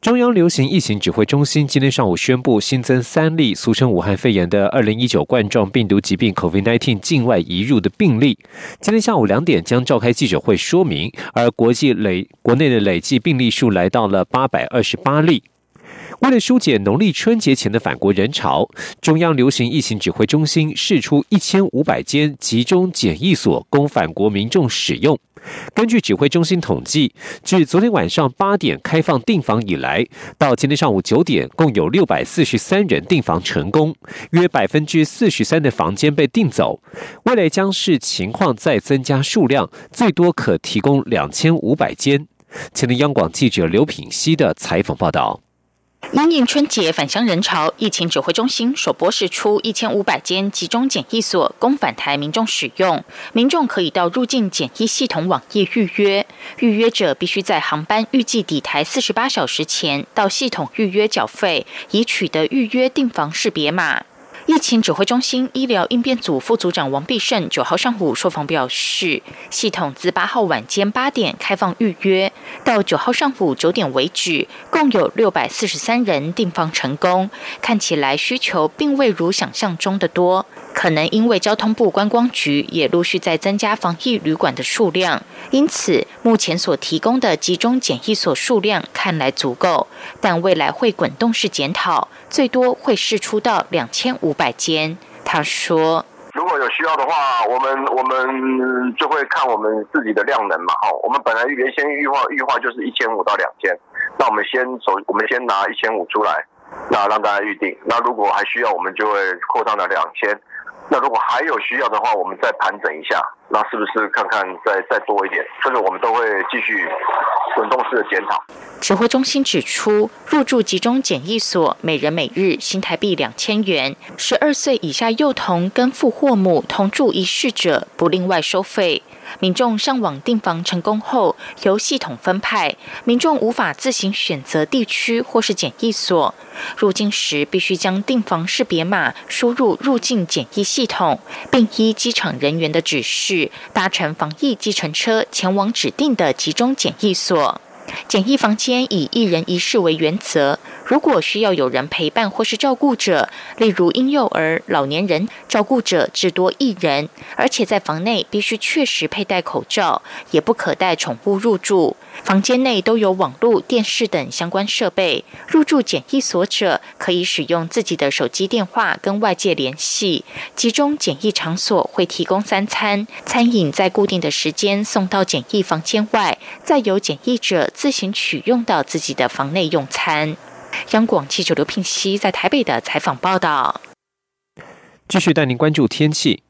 中央流行疫情指挥中心今天上午宣布新增三例俗称武汉肺炎的二零一九冠状病毒疾病 COVID-19 境外移入的病例。今天下午两点将召开记者会说明，而国际累国内的累计病例数来到了八百二十八例。为了疏解农历春节前的返国人潮，中央流行疫情指挥中心释出一千五百间集中检疫所供返国民众使用。根据指挥中心统计，自昨天晚上八点开放订房以来，到今天上午九点，共有六百四十三人订房成功，约百分之四十三的房间被订走。未来将视情况再增加数量，最多可提供两千五百间。前的央广记者刘品希的采访报道。因应春节返乡人潮，疫情指挥中心首播释出一千五百间集中检疫所供返台民众使用。民众可以到入境检疫系统网页预约，预约者必须在航班预计抵台四十八小时前到系统预约缴费，以取得预约订房识别码。疫情指挥中心医疗应变组副组长王必胜九号上午受访表示，系统自八号晚间八点开放预约，到九号上午九点为止，共有六百四十三人订房成功。看起来需求并未如想象中的多，可能因为交通部观光局也陆续在增加防疫旅馆的数量，因此目前所提供的集中检疫所数量看来足够，但未来会滚动式检讨，最多会试出到两千五。百间，他说：“如果有需要的话，我们我们就会看我们自己的量能嘛。哈，我们本来原先预划预划就是一千五到两千，那我们先首我们先拿一千五出来，那让大家预定。那如果还需要，我们就会扩到了两千。那如果还有需要的话，我们再盘整一下，那是不是看看再再多一点？这个我们都会继续滚动式的检讨。”指挥中心指出，入住集中检疫所，每人每日新台币两千元，十二岁以下幼童跟父或母同住一室者不另外收费。民众上网订房成功后，由系统分派，民众无法自行选择地区或是检疫所。入境时必须将订房识别码输入入境检疫系统，并依机场人员的指示，搭乘防疫计程车前往指定的集中检疫所。检疫房间以一人一室为原则。如果需要有人陪伴或是照顾者，例如婴幼儿、老年人，照顾者至多一人，而且在房内必须确实佩戴口罩，也不可带宠物入住。房间内都有网络、电视等相关设备。入住检疫所者可以使用自己的手机电话跟外界联系。集中检疫场所会提供三餐，餐饮在固定的时间送到检疫房间外，再由检疫者自自行取用到自己的房内用餐。央广记者刘聘熙在台北的采访报道。继续带您关注天气。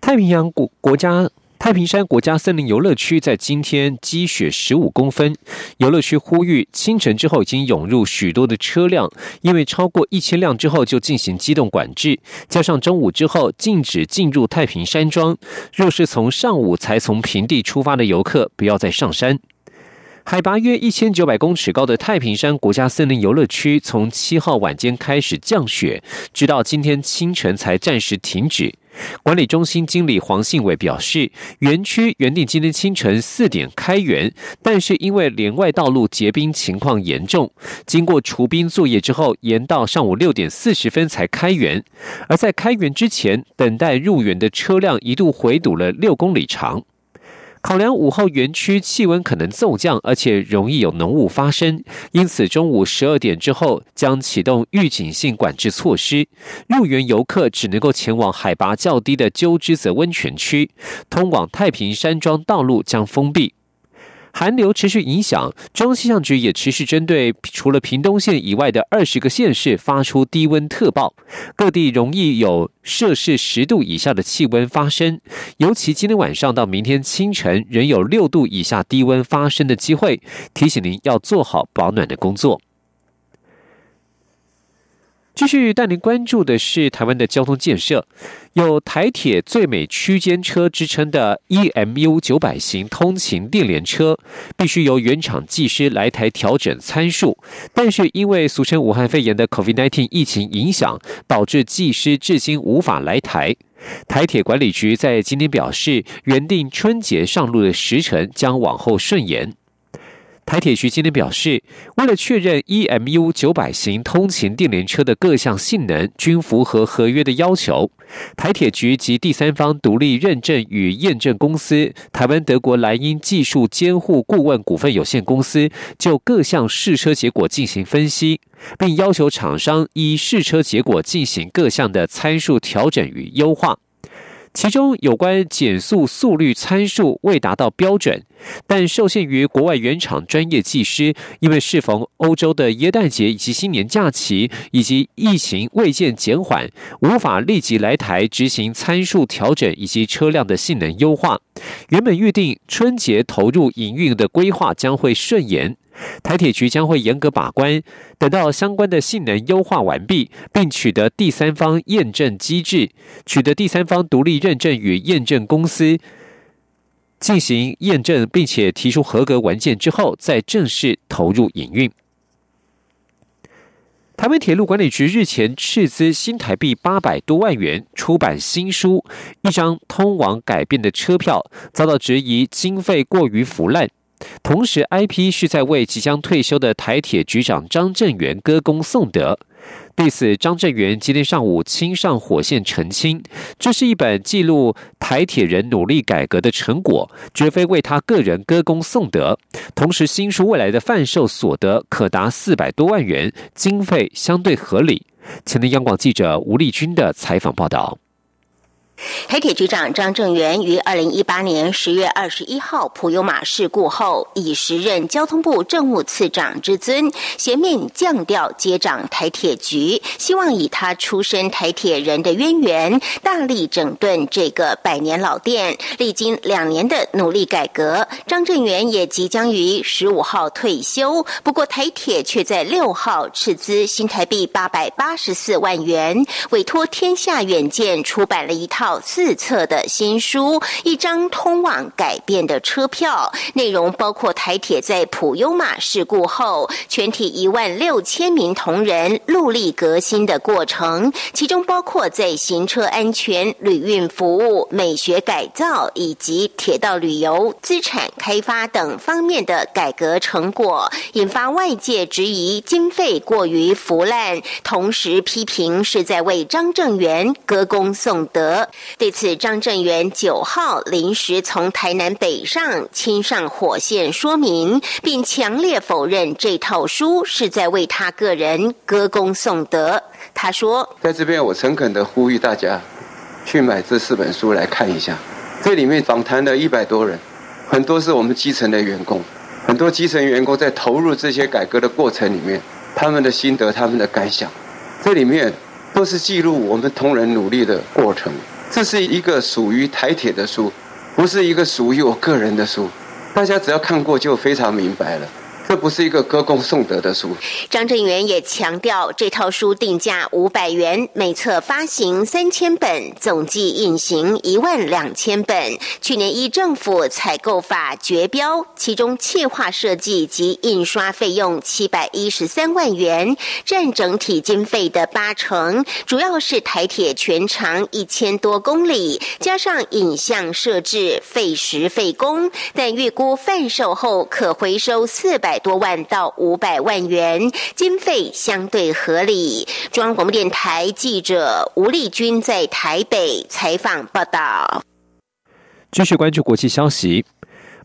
太平洋国国家太平山国家森林游乐区在今天积雪十五公分。游乐区呼吁，清晨之后已经涌入许多的车辆，因为超过一千辆之后就进行机动管制，加上中午之后禁止进入太平山庄。若是从上午才从平地出发的游客，不要再上山。海拔约一千九百公尺高的太平山国家森林游乐区，从七号晚间开始降雪，直到今天清晨才暂时停止。管理中心经理黄信伟表示，园区原定今天清晨四点开园，但是因为连外道路结冰情况严重，经过除冰作业之后，延到上午六点四十分才开园。而在开园之前，等待入园的车辆一度回堵了六公里长。考量午后园区气温可能骤降，而且容易有浓雾发生，因此中午十二点之后将启动预警性管制措施。入园游客只能够前往海拔较低的鸠之泽温泉区，通往太平山庄道路将封闭。寒流持续影响，中央气象局也持续针对除了屏东县以外的二十个县市发出低温特报，各地容易有摄氏十度以下的气温发生，尤其今天晚上到明天清晨仍有六度以下低温发生的机会，提醒您要做好保暖的工作。继续带您关注的是台湾的交通建设，有台铁最美区间车之称的 EMU 九百型通勤电联车，必须由原厂技师来台调整参数，但是因为俗称武汉肺炎的 COVID-19 疫情影响，导致技师至今无法来台。台铁管理局在今天表示，原定春节上路的时程将往后顺延。台铁局今天表示，为了确认 EMU 九百型通勤电联车的各项性能均符合合约的要求，台铁局及第三方独立认证与验证公司台湾德国莱茵技术监护顾问股份有限公司就各项试车结果进行分析，并要求厂商依试车结果进行各项的参数调整与优化。其中有关减速速率参数未达到标准，但受限于国外原厂专业技师，因为适逢欧洲的耶诞节以及新年假期，以及疫情未见减缓，无法立即来台执行参数调整以及车辆的性能优化。原本预定春节投入营运的规划将会顺延。台铁局将会严格把关，等到相关的性能优化完毕，并取得第三方验证机制，取得第三方独立认证与验证公司进行验证，并且提出合格文件之后，再正式投入营运。台湾铁路管理局日前斥资新台币八百多万元出版新书，一张通往改变的车票，遭到质疑经费过于腐烂。同时，IP 是在为即将退休的台铁局长张振元歌功颂德。对此，张振元今天上午亲上火线澄清，这是一本记录台铁人努力改革的成果，绝非为他个人歌功颂德。同时，新书未来的贩售所得可达四百多万元，经费相对合理。前天央广记者吴丽君的采访报道。台铁局长张正元于二零一八年十月二十一号普悠马事故后，以时任交通部政务次长之尊，衔命降调接掌台铁局，希望以他出身台铁人的渊源，大力整顿这个百年老店。历经两年的努力改革，张正元也即将于十五号退休。不过，台铁却在六号斥资新台币八百八十四万元，委托天下远见出版了一套。四册的新书，一张通往改变的车票，内容包括台铁在普悠马事故后，全体一万六千名同仁戮力革新的过程，其中包括在行车安全、旅运服务、美学改造以及铁道旅游、资产开发等方面的改革成果，引发外界质疑经费过于腐烂，同时批评是在为张正元歌功颂德。对此，张正元九号临时从台南北上，亲上火线说明，并强烈否认这套书是在为他个人歌功颂德。他说：“在这边，我诚恳的呼吁大家去买这四本书来看一下。这里面访谈了一百多人，很多是我们基层的员工，很多基层员工在投入这些改革的过程里面，他们的心得、他们的感想，这里面都是记录我们同仁努力的过程。”这是一个属于台铁的书，不是一个属于我个人的书。大家只要看过就非常明白了。这不是一个歌功颂德的书。张振元也强调，这套书定价五百元，每册发行三千本，总计印行一万两千本。去年依政府采购法绝标，其中企划设计及印刷费用七百一十三万元，占整体经费的八成。主要是台铁全长一千多公里，加上影像设置费时费工，但预估贩售后可回收四百。多万到五百万元，经费相对合理。中央广播电台记者吴丽君在台北采访报道。继续关注国际消息，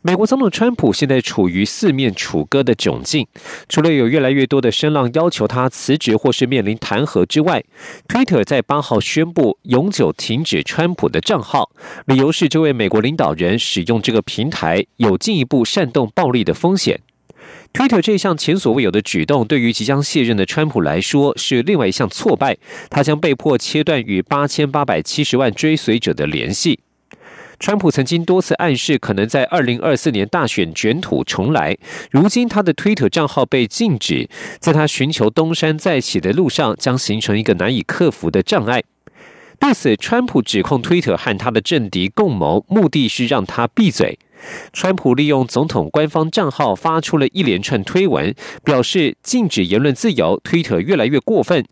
美国总统川普现在处于四面楚歌的窘境。除了有越来越多的声浪要求他辞职或是面临弹劾之外，Twitter 在八号宣布永久停止川普的账号，理由是这位美国领导人使用这个平台有进一步煽动暴力的风险。Twitter 这项前所未有的举动，对于即将卸任的川普来说是另外一项挫败。他将被迫切断与八千八百七十万追随者的联系。川普曾经多次暗示可能在二零二四年大选卷土重来，如今他的推特账号被禁止，在他寻求东山再起的路上将形成一个难以克服的障碍。对此，川普指控推特和他的政敌共谋，目的是让他闭嘴。川普利用总统官方账号发出了一连串推文，表示禁止言论自由，推特越来越过分。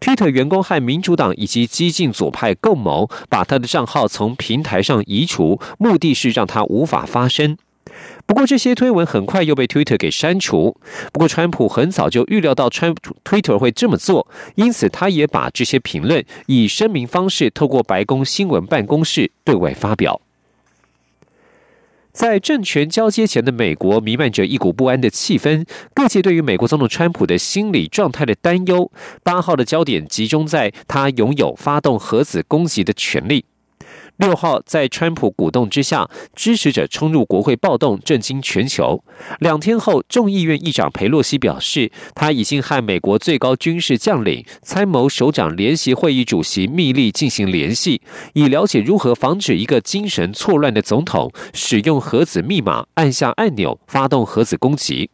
推特员工和民主党以及激进左派共谋，把他的账号从平台上移除，目的是让他无法发声。不过，这些推文很快又被推特给删除。不过，川普很早就预料到川推特会这么做，因此他也把这些评论以声明方式透过白宫新闻办公室对外发表。在政权交接前的美国，弥漫着一股不安的气氛。各界对于美国总统川普的心理状态的担忧，八号的焦点集中在他拥有发动核子攻击的权利。六号，在川普鼓动之下，支持者冲入国会暴动，震惊全球。两天后，众议院议长佩洛西表示，他已经和美国最高军事将领、参谋首长联席会议主席密利进行联系，以了解如何防止一个精神错乱的总统使用核子密码按下按钮发动核子攻击。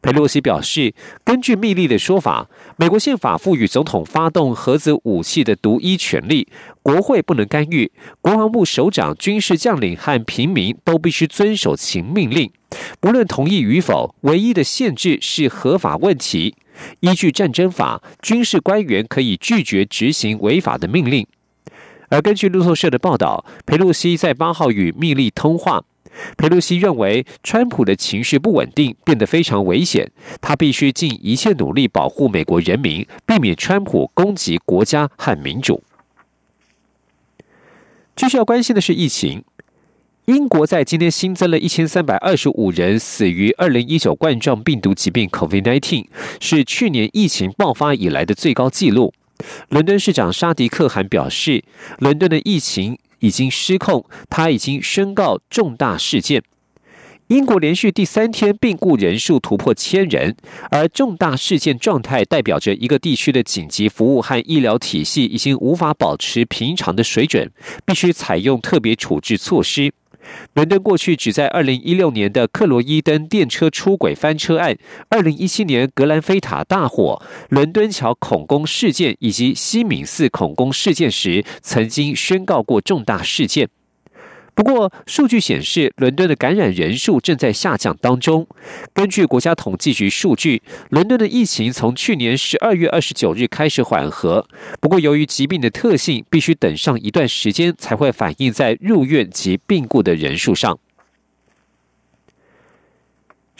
佩洛西表示，根据密利的说法，美国宪法赋予总统发动核子武器的独一权利，国会不能干预。国防部首长、军事将领和平民都必须遵守其命令，不论同意与否。唯一的限制是合法问题。依据战争法，军事官员可以拒绝执行违法的命令。而根据路透社的报道，佩洛西在八号与密利通话。佩洛西认为，川普的情绪不稳定，变得非常危险。他必须尽一切努力保护美国人民，避免川普攻击国家和民主。继续要关心的是疫情。英国在今天新增了一千三百二十五人死于二零一九冠状病毒疾病 （COVID-19），是去年疫情爆发以来的最高纪录。伦敦市长沙迪克汗表示，伦敦的疫情。已经失控，他已经宣告重大事件。英国连续第三天病故人数突破千人，而重大事件状态代表着一个地区的紧急服务和医疗体系已经无法保持平常的水准，必须采用特别处置措施。伦敦过去只在2016年的克罗伊登电车出轨翻车案、2017年格兰菲塔大火、伦敦桥恐攻事件以及西敏寺恐攻事件时，曾经宣告过重大事件。不过，数据显示，伦敦的感染人数正在下降当中。根据国家统计局数据，伦敦的疫情从去年十二月二十九日开始缓和。不过，由于疾病的特性，必须等上一段时间才会反映在入院及病故的人数上。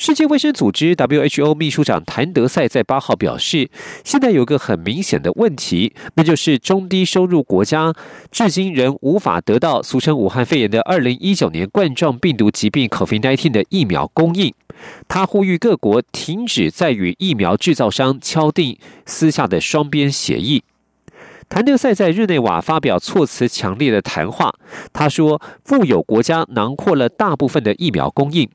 世界卫生组织 （WHO） 秘书长谭德赛在八号表示，现在有个很明显的问题，那就是中低收入国家至今仍无法得到俗称武汉肺炎的二零一九年冠状病毒疾病 （COVID-19） 的疫苗供应。他呼吁各国停止在与疫苗制造商敲定私下的双边协议。谭德赛在日内瓦发表措辞强烈的谈话，他说：“富有国家囊括了大部分的疫苗供应。”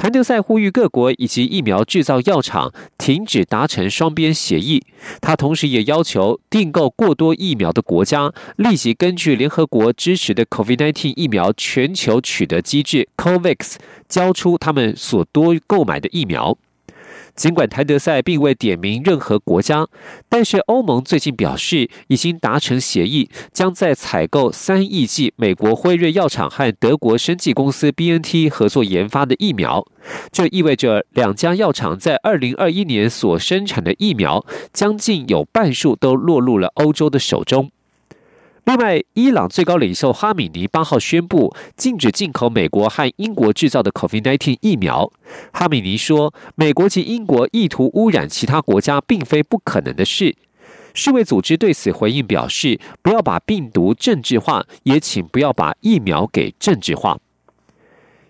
谭德赛呼吁各国以及疫苗制造药厂停止达成双边协议。他同时也要求订购过多疫苗的国家立即根据联合国支持的 COVID-19 疫苗全球取得机制 COVAX 交出他们所多购买的疫苗。尽管谭德赛并未点名任何国家，但是欧盟最近表示已经达成协议，将在采购三亿剂美国辉瑞药厂和德国生技公司 BNT 合作研发的疫苗。这意味着两家药厂在二零二一年所生产的疫苗，将近有半数都落入了欧洲的手中。另外，伊朗最高领袖哈米尼八号宣布禁止进口美国和英国制造的 COVID-19 疫苗。哈米尼说：“美国及英国意图污染其他国家，并非不可能的事。”世卫组织对此回应表示：“不要把病毒政治化，也请不要把疫苗给政治化。”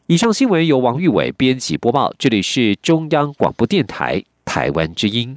以上新闻由王玉伟编辑播报，这里是中央广播电台台湾之音。